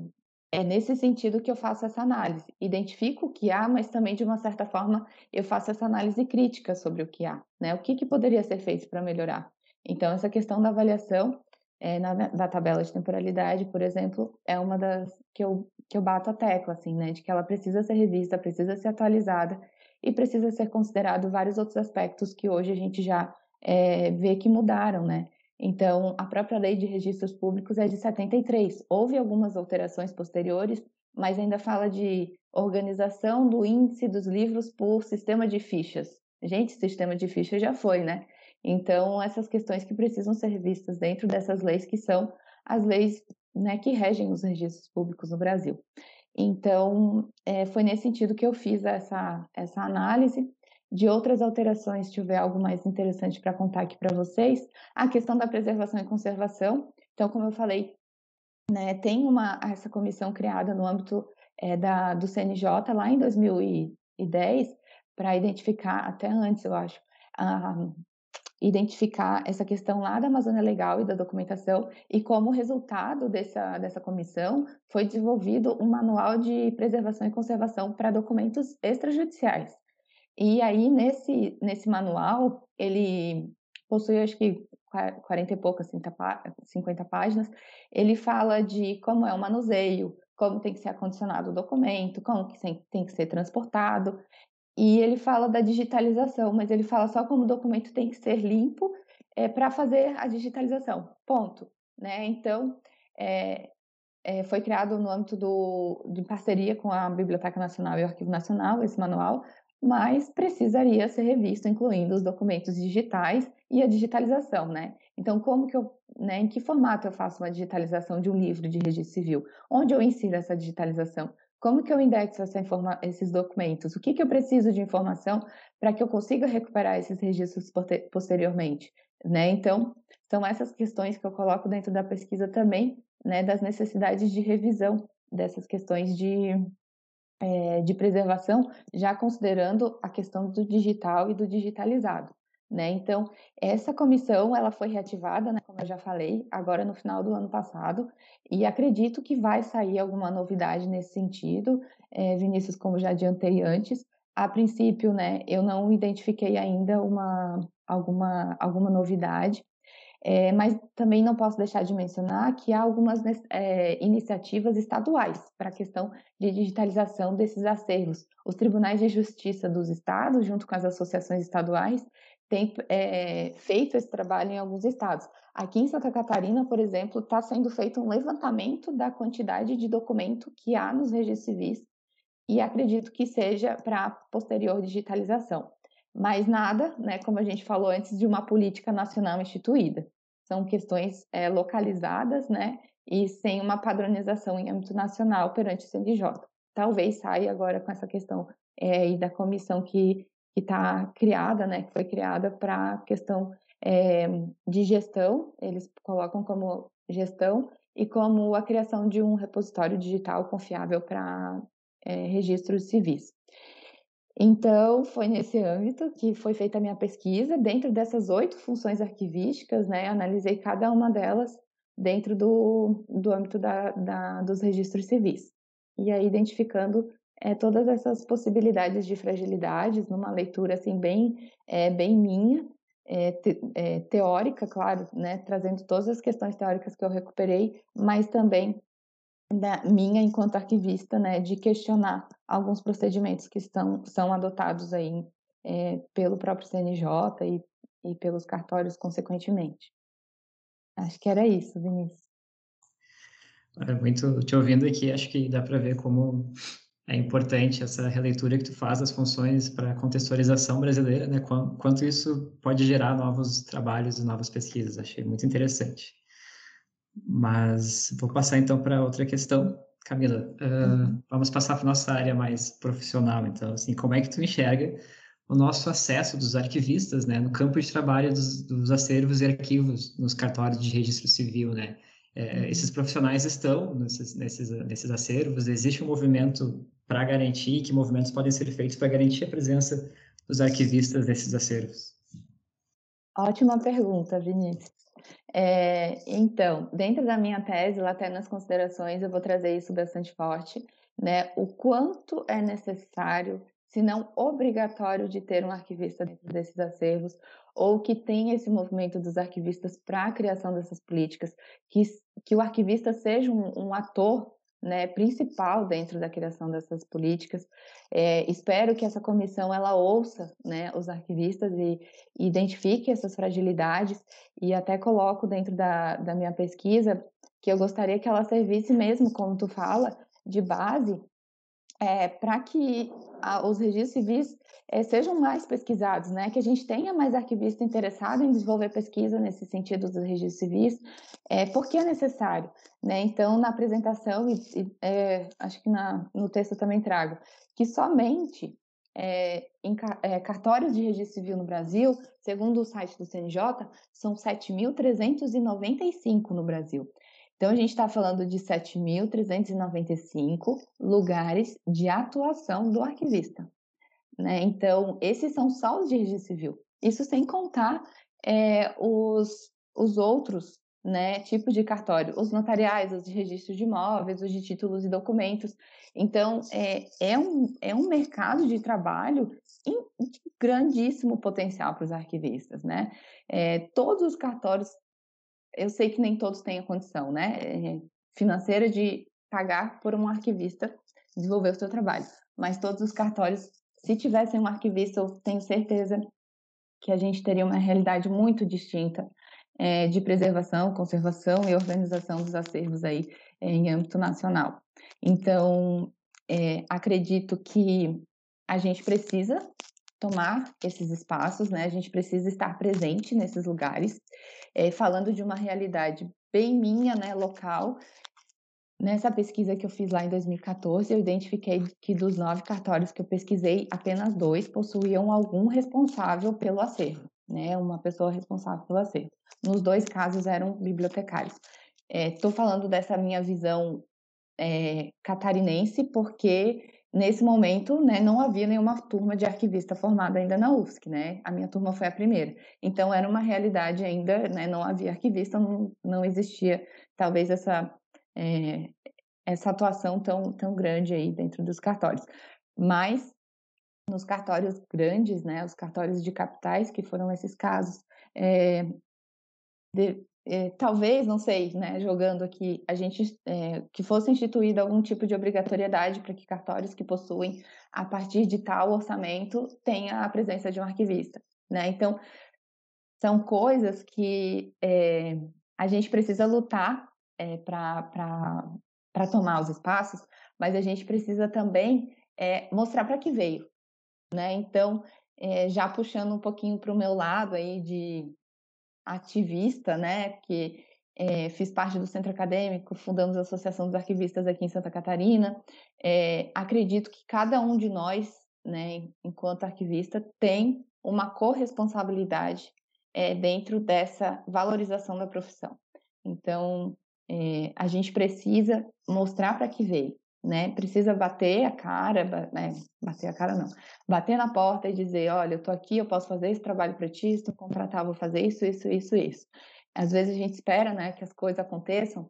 é nesse sentido que eu faço essa análise. Identifico o que há, mas também, de uma certa forma, eu faço essa análise crítica sobre o que há. Né? O que, que poderia ser feito para melhorar? Então, essa questão da avaliação é, na, da tabela de temporalidade, por exemplo, é uma das que eu, que eu bato a tecla, assim, né? De que ela precisa ser revista, precisa ser atualizada e precisa ser considerado vários outros aspectos que hoje a gente já é, vê que mudaram, né? Então, a própria lei de registros públicos é de 73. Houve algumas alterações posteriores, mas ainda fala de organização do índice dos livros por sistema de fichas. Gente, sistema de fichas já foi, né? Então, essas questões que precisam ser vistas dentro dessas leis que são as leis né, que regem os registros públicos no Brasil. Então, é, foi nesse sentido que eu fiz essa, essa análise. De outras alterações, se tiver algo mais interessante para contar aqui para vocês, a questão da preservação e conservação. Então, como eu falei, né, tem uma, essa comissão criada no âmbito é, da, do CNJ lá em 2010 para identificar, até antes, eu acho, a, identificar essa questão lá da Amazônia Legal e da documentação, e como resultado dessa, dessa comissão foi desenvolvido um manual de preservação e conservação para documentos extrajudiciais. E aí, nesse, nesse manual, ele possui, acho que, 40 e poucas, 50 páginas, ele fala de como é o manuseio, como tem que ser acondicionado o documento, como que tem que ser transportado, e ele fala da digitalização, mas ele fala só como o documento tem que ser limpo é, para fazer a digitalização. Ponto. Né? Então, é, é, foi criado no âmbito do, de parceria com a Biblioteca Nacional e o Arquivo Nacional, esse manual, mas precisaria ser revisto, incluindo os documentos digitais e a digitalização, né? Então, como que eu, né, em que formato eu faço uma digitalização de um livro de registro civil? Onde eu insiro essa digitalização? Como que eu indexo esses documentos? O que, que eu preciso de informação para que eu consiga recuperar esses registros posteriormente? Né? Então, são essas questões que eu coloco dentro da pesquisa também, né, das necessidades de revisão dessas questões de, é, de preservação, já considerando a questão do digital e do digitalizado. Né? Então, essa comissão ela foi reativada, né, como eu já falei, agora no final do ano passado, e acredito que vai sair alguma novidade nesse sentido, é, Vinícius, como já adiantei antes. A princípio, né, eu não identifiquei ainda uma, alguma, alguma novidade, é, mas também não posso deixar de mencionar que há algumas é, iniciativas estaduais para a questão de digitalização desses acervos. Os tribunais de justiça dos estados, junto com as associações estaduais, têm é, feito esse trabalho em alguns estados. Aqui em Santa Catarina, por exemplo, está sendo feito um levantamento da quantidade de documento que há nos registros civis e acredito que seja para posterior digitalização. Mas nada, né, como a gente falou antes, de uma política nacional instituída são questões é, localizadas, né, e sem uma padronização em âmbito nacional perante o CNJ. Talvez saia agora com essa questão é, da comissão que está criada, né, que foi criada para a questão é, de gestão, eles colocam como gestão e como a criação de um repositório digital confiável para é, registros civis. Então, foi nesse âmbito que foi feita a minha pesquisa. Dentro dessas oito funções arquivísticas, né, analisei cada uma delas dentro do, do âmbito da, da, dos registros civis. E aí, identificando é, todas essas possibilidades de fragilidades, numa leitura assim, bem, é, bem minha, é, te, teórica, claro, né, trazendo todas as questões teóricas que eu recuperei, mas também da minha enquanto arquivista, né, de questionar alguns procedimentos que estão, são adotados aí é, pelo próprio CNJ e, e pelos cartórios consequentemente. Acho que era isso, Vinícius. Muito te ouvindo aqui, acho que dá para ver como é importante essa releitura que tu faz das funções para a contextualização brasileira, né? Quanto isso pode gerar novos trabalhos e novas pesquisas. Achei muito interessante. Mas vou passar então para outra questão. Camila, uh, vamos passar para nossa área mais profissional. Então, assim, como é que tu enxerga o nosso acesso dos arquivistas, né, no campo de trabalho dos, dos acervos e arquivos nos cartórios de registro civil, né? É, uhum. esses profissionais estão nesses, nesses, nesses acervos. Existe um movimento para garantir que movimentos podem ser feitos para garantir a presença dos arquivistas nesses acervos? Ótima pergunta, Vinícius. É, então, dentro da minha tese, lá até nas considerações, eu vou trazer isso bastante forte, né? O quanto é necessário, se não obrigatório, de ter um arquivista dentro desses acervos, ou que tenha esse movimento dos arquivistas para a criação dessas políticas, que, que o arquivista seja um, um ator né, principal dentro da criação dessas políticas. É, espero que essa comissão ela ouça né, os arquivistas e, identifique essas fragilidades e até coloco dentro da, da minha pesquisa que eu gostaria que ela servisse mesmo, como tu fala, de base é, para que a, os registros civis é, sejam mais pesquisados, né? Que a gente tenha mais arquivista interessado em desenvolver pesquisa nesse sentido dos registros civis, é, porque é necessário, né? Então, na apresentação, e, e é, acho que na, no texto eu também trago, que somente em cartórios de registro civil no Brasil, segundo o site do CNJ, são 7.395 no Brasil. Então, a gente está falando de 7.395 lugares de atuação do arquivista. Né? Então, esses são só os de registro civil. Isso sem contar é, os, os outros né, tipos de cartório, os notariais, os de registro de imóveis, os de títulos e documentos. Então, é, é, um, é um mercado de trabalho de grandíssimo potencial para os arquivistas, né? É, todos os cartórios eu sei que nem todos têm a condição, né, eh, financeira de pagar por um arquivista desenvolver o seu trabalho. Mas todos os cartórios, se tivessem um arquivista, eu tenho certeza que a gente teria uma realidade muito distinta é, de preservação, conservação e organização dos acervos aí é, em âmbito nacional. Então, é, acredito que a gente precisa tomar esses espaços, né? A gente precisa estar presente nesses lugares, é, falando de uma realidade bem minha, né, local. Nessa pesquisa que eu fiz lá em 2014, eu identifiquei que dos nove cartórios que eu pesquisei, apenas dois possuíam algum responsável pelo acervo, né? Uma pessoa responsável pelo acervo. Nos dois casos eram bibliotecários. Estou é, falando dessa minha visão é, catarinense porque nesse momento, né, não havia nenhuma turma de arquivista formada ainda na UFSC, né? A minha turma foi a primeira. Então era uma realidade ainda, né? Não havia arquivista, não, não existia talvez essa é, essa atuação tão tão grande aí dentro dos cartórios. Mas nos cartórios grandes, né, os cartórios de capitais, que foram esses casos, é, de, é, talvez, não sei, né, jogando aqui, a gente é, que fosse instituído algum tipo de obrigatoriedade para que cartórios que possuem a partir de tal orçamento tenha a presença de um arquivista, né? Então são coisas que é, a gente precisa lutar é, para tomar os espaços, mas a gente precisa também é, mostrar para que veio, né? Então é, já puxando um pouquinho para o meu lado aí de ativista, né, que é, fiz parte do centro acadêmico, fundamos a Associação dos Arquivistas aqui em Santa Catarina. É, acredito que cada um de nós, né, enquanto arquivista, tem uma corresponsabilidade é, dentro dessa valorização da profissão. Então, a gente precisa mostrar para que veio, né? Precisa bater a cara, né? bater a cara não, bater na porta e dizer, olha, eu tô aqui, eu posso fazer esse trabalho para ti, tu contratar, vou fazer isso, isso, isso, isso. Às vezes a gente espera, né, que as coisas aconteçam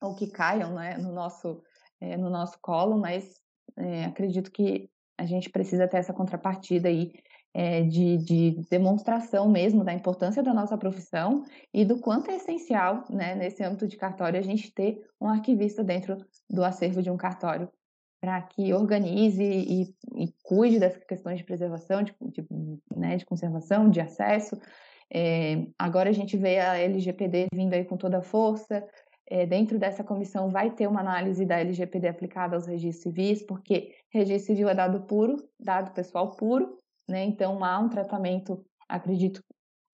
ou que caiam, né, no nosso é, no nosso colo, mas é, acredito que a gente precisa ter essa contrapartida aí é, de, de, demonstração mesmo da importância da nossa profissão e do quanto é essencial, né, nesse âmbito de cartório, a gente ter um arquivista dentro do acervo de um cartório para que organize e, e, cuide dessas questões de preservação, de, de, né, de conservação, de acesso. É, agora a gente vê a LGPD vindo aí com toda a força. É, dentro dessa comissão vai ter uma análise da LGPD aplicada aos registros civis, porque registro civil é dado puro, dado pessoal puro, né? Então há um tratamento, acredito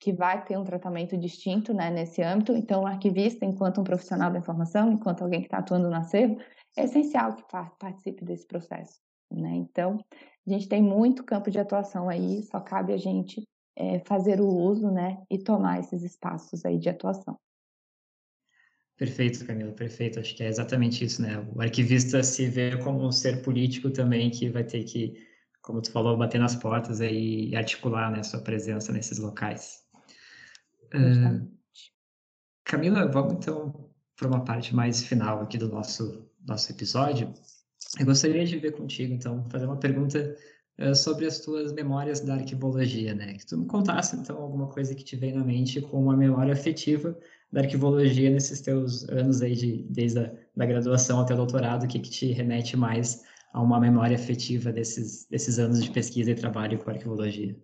que vai ter um tratamento distinto, né, nesse âmbito. Então, o arquivista, enquanto um profissional da informação, enquanto alguém que está atuando no acervo, é essencial que participe desse processo, né? Então, a gente tem muito campo de atuação aí, só cabe a gente é, fazer o uso, né, e tomar esses espaços aí de atuação. Perfeito, Camila, perfeito. Acho que é exatamente isso, né? O arquivista se vê como um ser político também que vai ter que como tu falou, bater nas portas e articular né, sua presença nesses locais. Uh, Camila, vamos então para uma parte mais final aqui do nosso, nosso episódio. Eu gostaria de ver contigo, então, fazer uma pergunta uh, sobre as tuas memórias da arquivologia, né? Que tu me contasse, então, alguma coisa que te veio na mente com uma memória afetiva da arquivologia nesses teus anos aí, de, desde a da graduação até o doutorado, o que, que te remete mais a uma memória afetiva desses, desses anos de pesquisa e trabalho com arquivologia?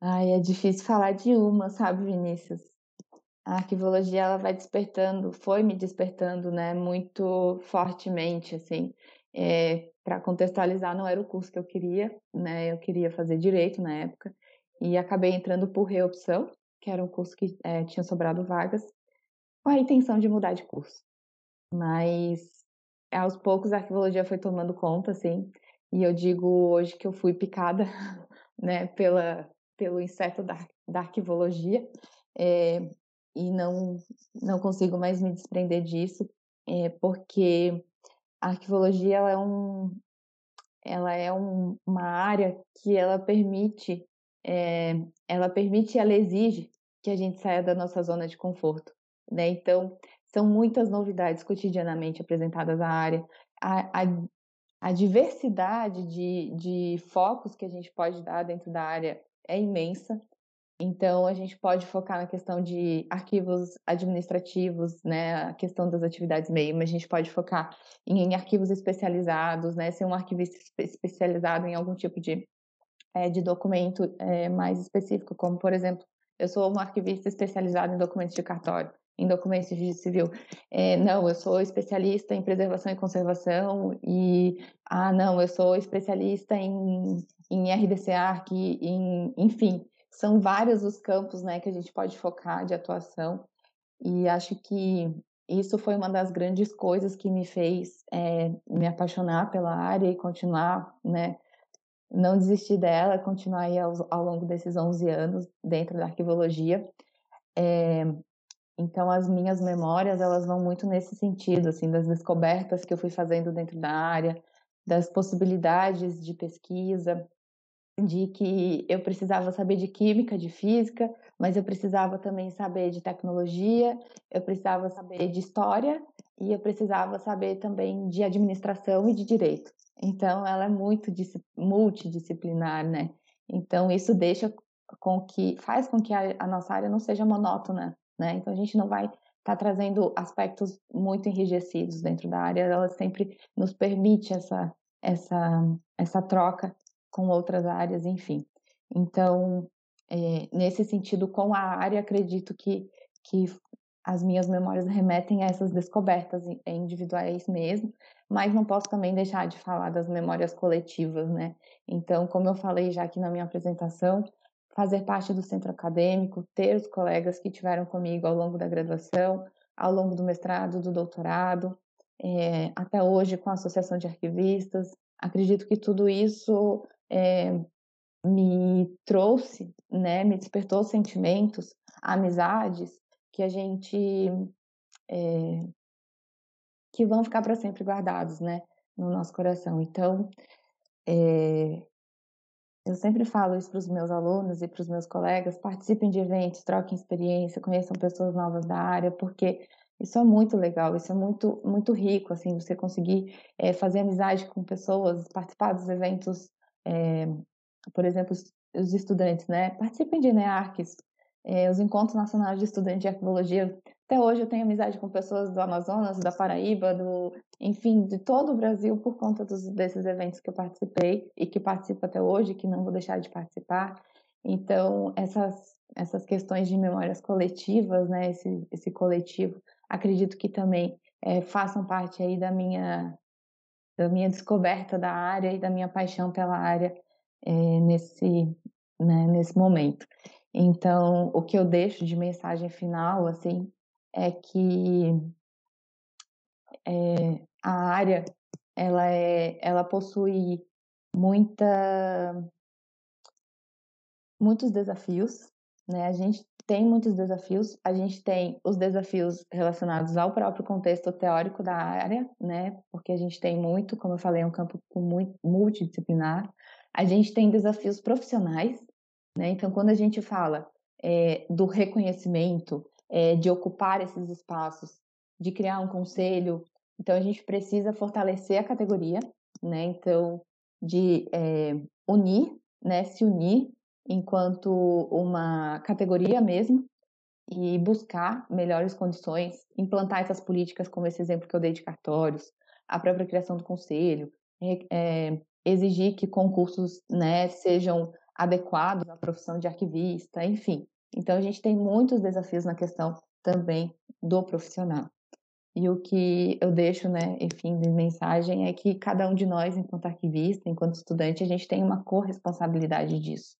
Ai, é difícil falar de uma, sabe, Vinícius? A arquivologia ela vai despertando, foi me despertando, né, muito fortemente, assim. É, Para contextualizar, não era o curso que eu queria, né? Eu queria fazer direito na época e acabei entrando por reopção, que era um curso que é, tinha sobrado vagas, com a intenção de mudar de curso. Mas aos poucos a arquivologia foi tomando conta, assim, e eu digo hoje que eu fui picada, né, pela, pelo inseto da, da arquivologia, é, e não, não consigo mais me desprender disso, é, porque a arquivologia ela é, um, ela é um, uma área que ela permite, é, ela permite e ela exige que a gente saia da nossa zona de conforto, né? Então, são muitas novidades cotidianamente apresentadas à área. A, a, a diversidade de, de focos que a gente pode dar dentro da área é imensa. Então, a gente pode focar na questão de arquivos administrativos, né, a questão das atividades MEI, mas a gente pode focar em, em arquivos especializados, né, ser um arquivista especializado em algum tipo de, é, de documento é, mais específico, como, por exemplo, eu sou um arquivista especializado em documentos de cartório. Em documentos de civil. É, não, eu sou especialista em preservação e conservação, e, ah, não, eu sou especialista em, em RDC ARC, em, enfim, são vários os campos né, que a gente pode focar de atuação, e acho que isso foi uma das grandes coisas que me fez é, me apaixonar pela área e continuar, né, não desistir dela, continuar aí ao, ao longo desses 11 anos dentro da arquivologia. É, então, as minhas memórias, elas vão muito nesse sentido, assim, das descobertas que eu fui fazendo dentro da área, das possibilidades de pesquisa, de que eu precisava saber de química, de física, mas eu precisava também saber de tecnologia, eu precisava saber de história e eu precisava saber também de administração e de direito. Então, ela é muito multidisciplinar, né? Então, isso deixa com que faz com que a, a nossa área não seja monótona, né? Então, a gente não vai estar tá trazendo aspectos muito enrijecidos dentro da área, ela sempre nos permite essa essa essa troca com outras áreas, enfim. Então, é, nesse sentido, com a área, acredito que, que as minhas memórias remetem a essas descobertas individuais mesmo, mas não posso também deixar de falar das memórias coletivas, né? Então, como eu falei já aqui na minha apresentação, fazer parte do centro acadêmico, ter os colegas que tiveram comigo ao longo da graduação, ao longo do mestrado, do doutorado, é, até hoje com a Associação de Arquivistas, acredito que tudo isso é, me trouxe, né, me despertou sentimentos, amizades que a gente é, que vão ficar para sempre guardados, né, no nosso coração. Então, é, eu sempre falo isso para os meus alunos e para os meus colegas: participem de eventos, troquem experiência, conheçam pessoas novas da área, porque isso é muito legal, isso é muito muito rico, assim, você conseguir é, fazer amizade com pessoas, participar dos eventos é, por exemplo, os estudantes, né? Participem de NEARCs, é, os Encontros Nacionais de Estudantes de Arqueologia. Até hoje eu tenho amizade com pessoas do Amazonas, da Paraíba, do, enfim, de todo o Brasil por conta dos, desses eventos que eu participei e que participo até hoje, que não vou deixar de participar. Então, essas, essas questões de memórias coletivas, né? Esse, esse coletivo, acredito que também é, façam parte aí da minha da minha descoberta da área e da minha paixão pela área é, nesse, né, nesse momento. Então, o que eu deixo de mensagem final, assim, é que é, a área, ela, é, ela possui muita, muitos desafios, né? A gente tem muitos desafios. A gente tem os desafios relacionados ao próprio contexto teórico da área, né? Porque a gente tem muito, como eu falei, é um campo muito multidisciplinar. A gente tem desafios profissionais, né? Então, quando a gente fala é, do reconhecimento, é, de ocupar esses espaços, de criar um conselho, então a gente precisa fortalecer a categoria, né? Então, de é, unir, né? Se unir enquanto uma categoria mesmo e buscar melhores condições, implantar essas políticas, como esse exemplo que eu dei de cartórios, a própria criação do conselho, é, exigir que concursos né, sejam adequados à profissão de arquivista, enfim. Então, a gente tem muitos desafios na questão também do profissional. E o que eu deixo, né, enfim, de mensagem é que cada um de nós, enquanto arquivista, enquanto estudante, a gente tem uma corresponsabilidade disso.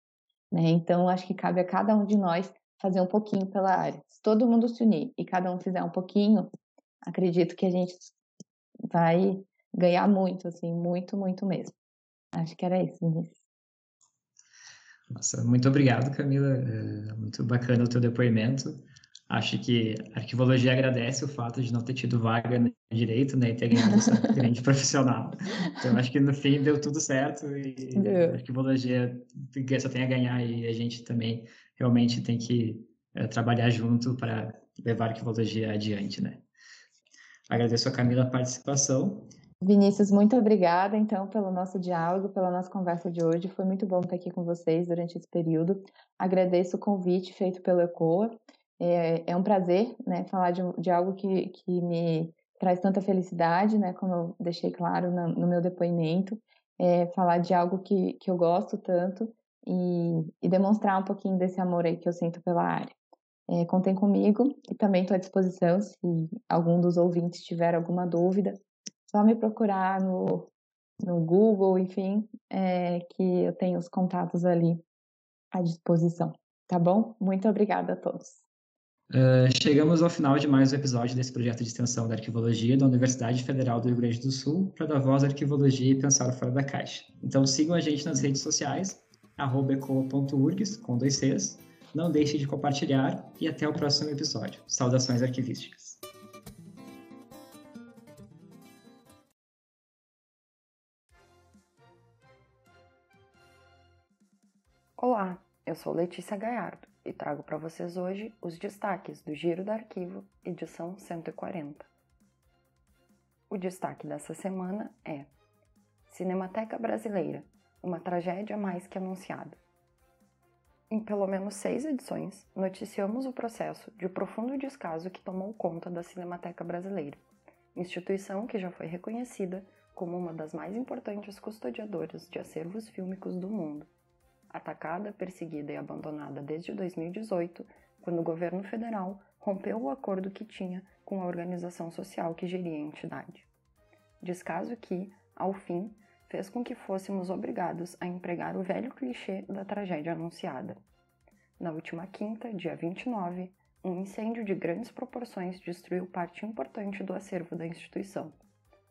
Né? Então, acho que cabe a cada um de nós fazer um pouquinho pela área. Se todo mundo se unir e cada um fizer um pouquinho, acredito que a gente vai ganhar muito, assim, muito, muito mesmo. Acho que era isso, Vinícius. Nossa, muito obrigado, Camila. É muito bacana o teu depoimento. Acho que a arquivologia agradece o fato de não ter tido vaga no direito, né, e ter ganhado essa grande profissional. Então, acho que no fim deu tudo certo e a arquivologia só tem a ganhar e a gente também realmente tem que é, trabalhar junto para levar a arquivologia adiante, né. Agradeço a Camila a participação Vinícius, muito obrigada, então, pelo nosso diálogo, pela nossa conversa de hoje. Foi muito bom estar aqui com vocês durante esse período. Agradeço o convite feito pelo ECOA. É, é um prazer né, falar de, de, algo que, que me traz tanta felicidade, né, como eu deixei claro no, no meu depoimento. É, falar de algo que, que eu gosto tanto e, e demonstrar um pouquinho desse amor aí que eu sinto pela área. É, contem comigo e também estou à disposição se algum dos ouvintes tiver alguma dúvida. Só me procurar no, no Google, enfim, é, que eu tenho os contatos ali à disposição. Tá bom? Muito obrigada a todos. Uh, chegamos ao final de mais um episódio desse projeto de extensão da arquivologia da Universidade Federal do Rio Grande do Sul para dar voz à arquivologia e pensar fora da caixa. Então sigam a gente nas redes sociais, ecoa.urgs, com dois Cs. Não deixe de compartilhar e até o próximo episódio. Saudações arquivísticas. Olá, eu sou Letícia Gaiardo e trago para vocês hoje os destaques do Giro do Arquivo, edição 140. O destaque dessa semana é Cinemateca Brasileira, uma tragédia mais que anunciada. Em pelo menos seis edições, noticiamos o processo de profundo descaso que tomou conta da Cinemateca Brasileira, instituição que já foi reconhecida como uma das mais importantes custodiadoras de acervos fílmicos do mundo atacada, perseguida e abandonada desde 2018, quando o governo federal rompeu o acordo que tinha com a organização social que geria a entidade. Descaso que, ao fim, fez com que fôssemos obrigados a empregar o velho clichê da tragédia anunciada. Na última quinta, dia 29, um incêndio de grandes proporções destruiu parte importante do acervo da instituição.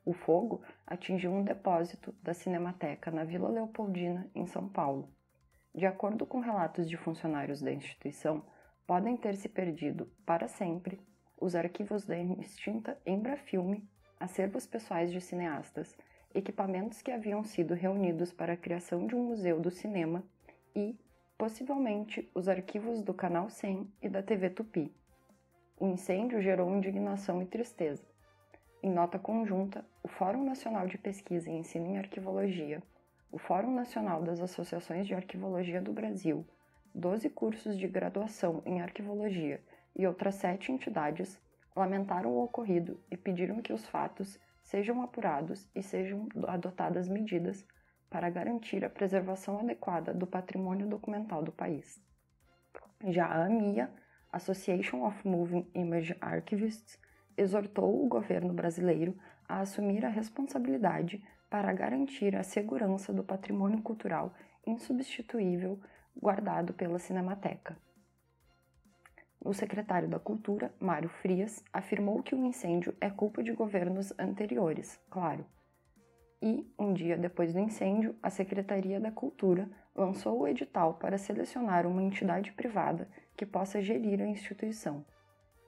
O fogo atingiu um depósito da Cinemateca na Vila Leopoldina, em São Paulo, de acordo com relatos de funcionários da instituição, podem ter se perdido para sempre os arquivos da extinta Embrafilme, acervos pessoais de cineastas, equipamentos que haviam sido reunidos para a criação de um museu do cinema e, possivelmente, os arquivos do Canal 100 e da TV Tupi. O incêndio gerou indignação e tristeza. Em nota conjunta, o Fórum Nacional de Pesquisa e Ensino em Arquivologia o Fórum Nacional das Associações de Arquivologia do Brasil, 12 cursos de graduação em arquivologia e outras sete entidades lamentaram o ocorrido e pediram que os fatos sejam apurados e sejam adotadas medidas para garantir a preservação adequada do patrimônio documental do país. Já a AMIA, Association of Moving Image Archivists, exortou o governo brasileiro a assumir a responsabilidade para garantir a segurança do patrimônio cultural insubstituível guardado pela Cinemateca. O secretário da Cultura, Mário Frias, afirmou que o incêndio é culpa de governos anteriores, claro. E, um dia depois do incêndio, a Secretaria da Cultura lançou o edital para selecionar uma entidade privada que possa gerir a instituição.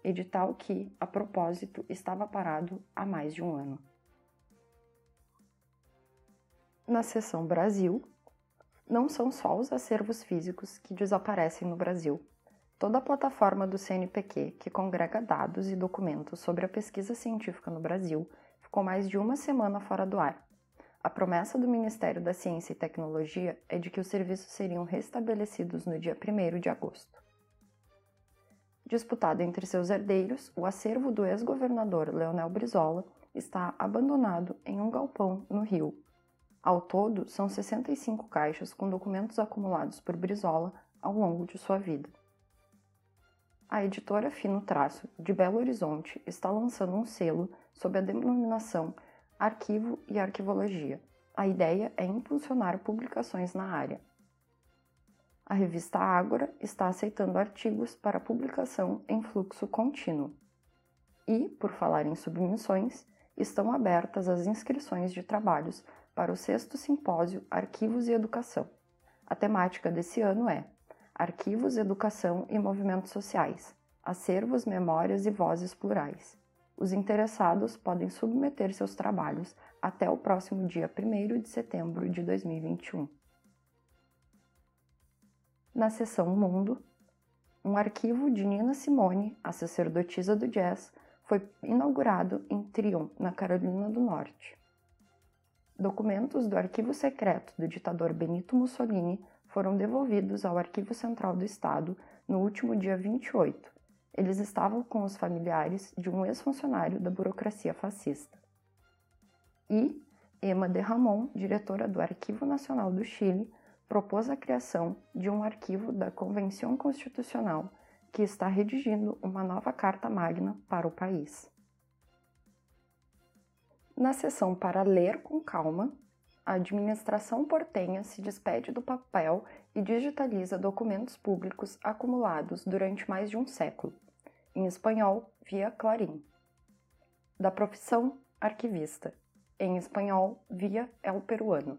Edital que, a propósito, estava parado há mais de um ano. Na seção Brasil, não são só os acervos físicos que desaparecem no Brasil. Toda a plataforma do CNPq, que congrega dados e documentos sobre a pesquisa científica no Brasil, ficou mais de uma semana fora do ar. A promessa do Ministério da Ciência e Tecnologia é de que os serviços seriam restabelecidos no dia 1 de agosto. Disputado entre seus herdeiros, o acervo do ex-governador Leonel Brizola está abandonado em um galpão no Rio, ao todo, são 65 caixas com documentos acumulados por Brizola ao longo de sua vida. A editora Fino Traço, de Belo Horizonte, está lançando um selo sob a denominação Arquivo e Arquivologia. A ideia é impulsionar publicações na área. A revista Ágora está aceitando artigos para publicação em fluxo contínuo. E, por falar em submissões, estão abertas as inscrições de trabalhos para o sexto simpósio Arquivos e Educação. A temática desse ano é Arquivos, Educação e Movimentos Sociais, Acervos, Memórias e Vozes Plurais. Os interessados podem submeter seus trabalhos até o próximo dia 1 de setembro de 2021. Na seção Mundo, um arquivo de Nina Simone, a sacerdotisa do jazz, foi inaugurado em Trion, na Carolina do Norte. Documentos do arquivo secreto do ditador Benito Mussolini foram devolvidos ao Arquivo Central do Estado no último dia 28. Eles estavam com os familiares de um ex-funcionário da burocracia fascista. E Emma de Ramon, diretora do Arquivo Nacional do Chile, propôs a criação de um arquivo da Convenção Constitucional que está redigindo uma nova Carta Magna para o país. Na sessão para ler com calma, a administração portenha se despede do papel e digitaliza documentos públicos acumulados durante mais de um século, em espanhol via Clarim. Da profissão arquivista, em espanhol via El Peruano.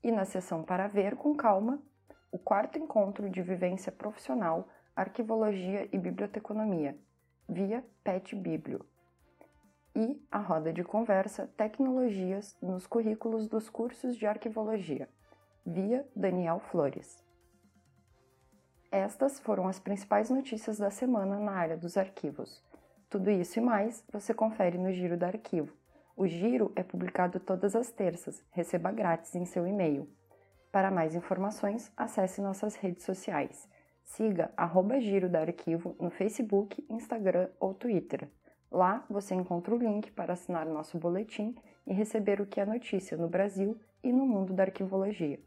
E na sessão para ver com calma, o quarto encontro de vivência profissional, arquivologia e biblioteconomia, via PET Biblio e a roda de conversa Tecnologias nos currículos dos cursos de arquivologia, via Daniel Flores. Estas foram as principais notícias da semana na área dos arquivos. Tudo isso e mais você confere no Giro do Arquivo. O Giro é publicado todas as terças, receba grátis em seu e-mail. Para mais informações, acesse nossas redes sociais. Siga arroba Giro do Arquivo no Facebook, Instagram ou Twitter. Lá você encontra o link para assinar nosso boletim e receber o que é notícia no Brasil e no mundo da arquivologia.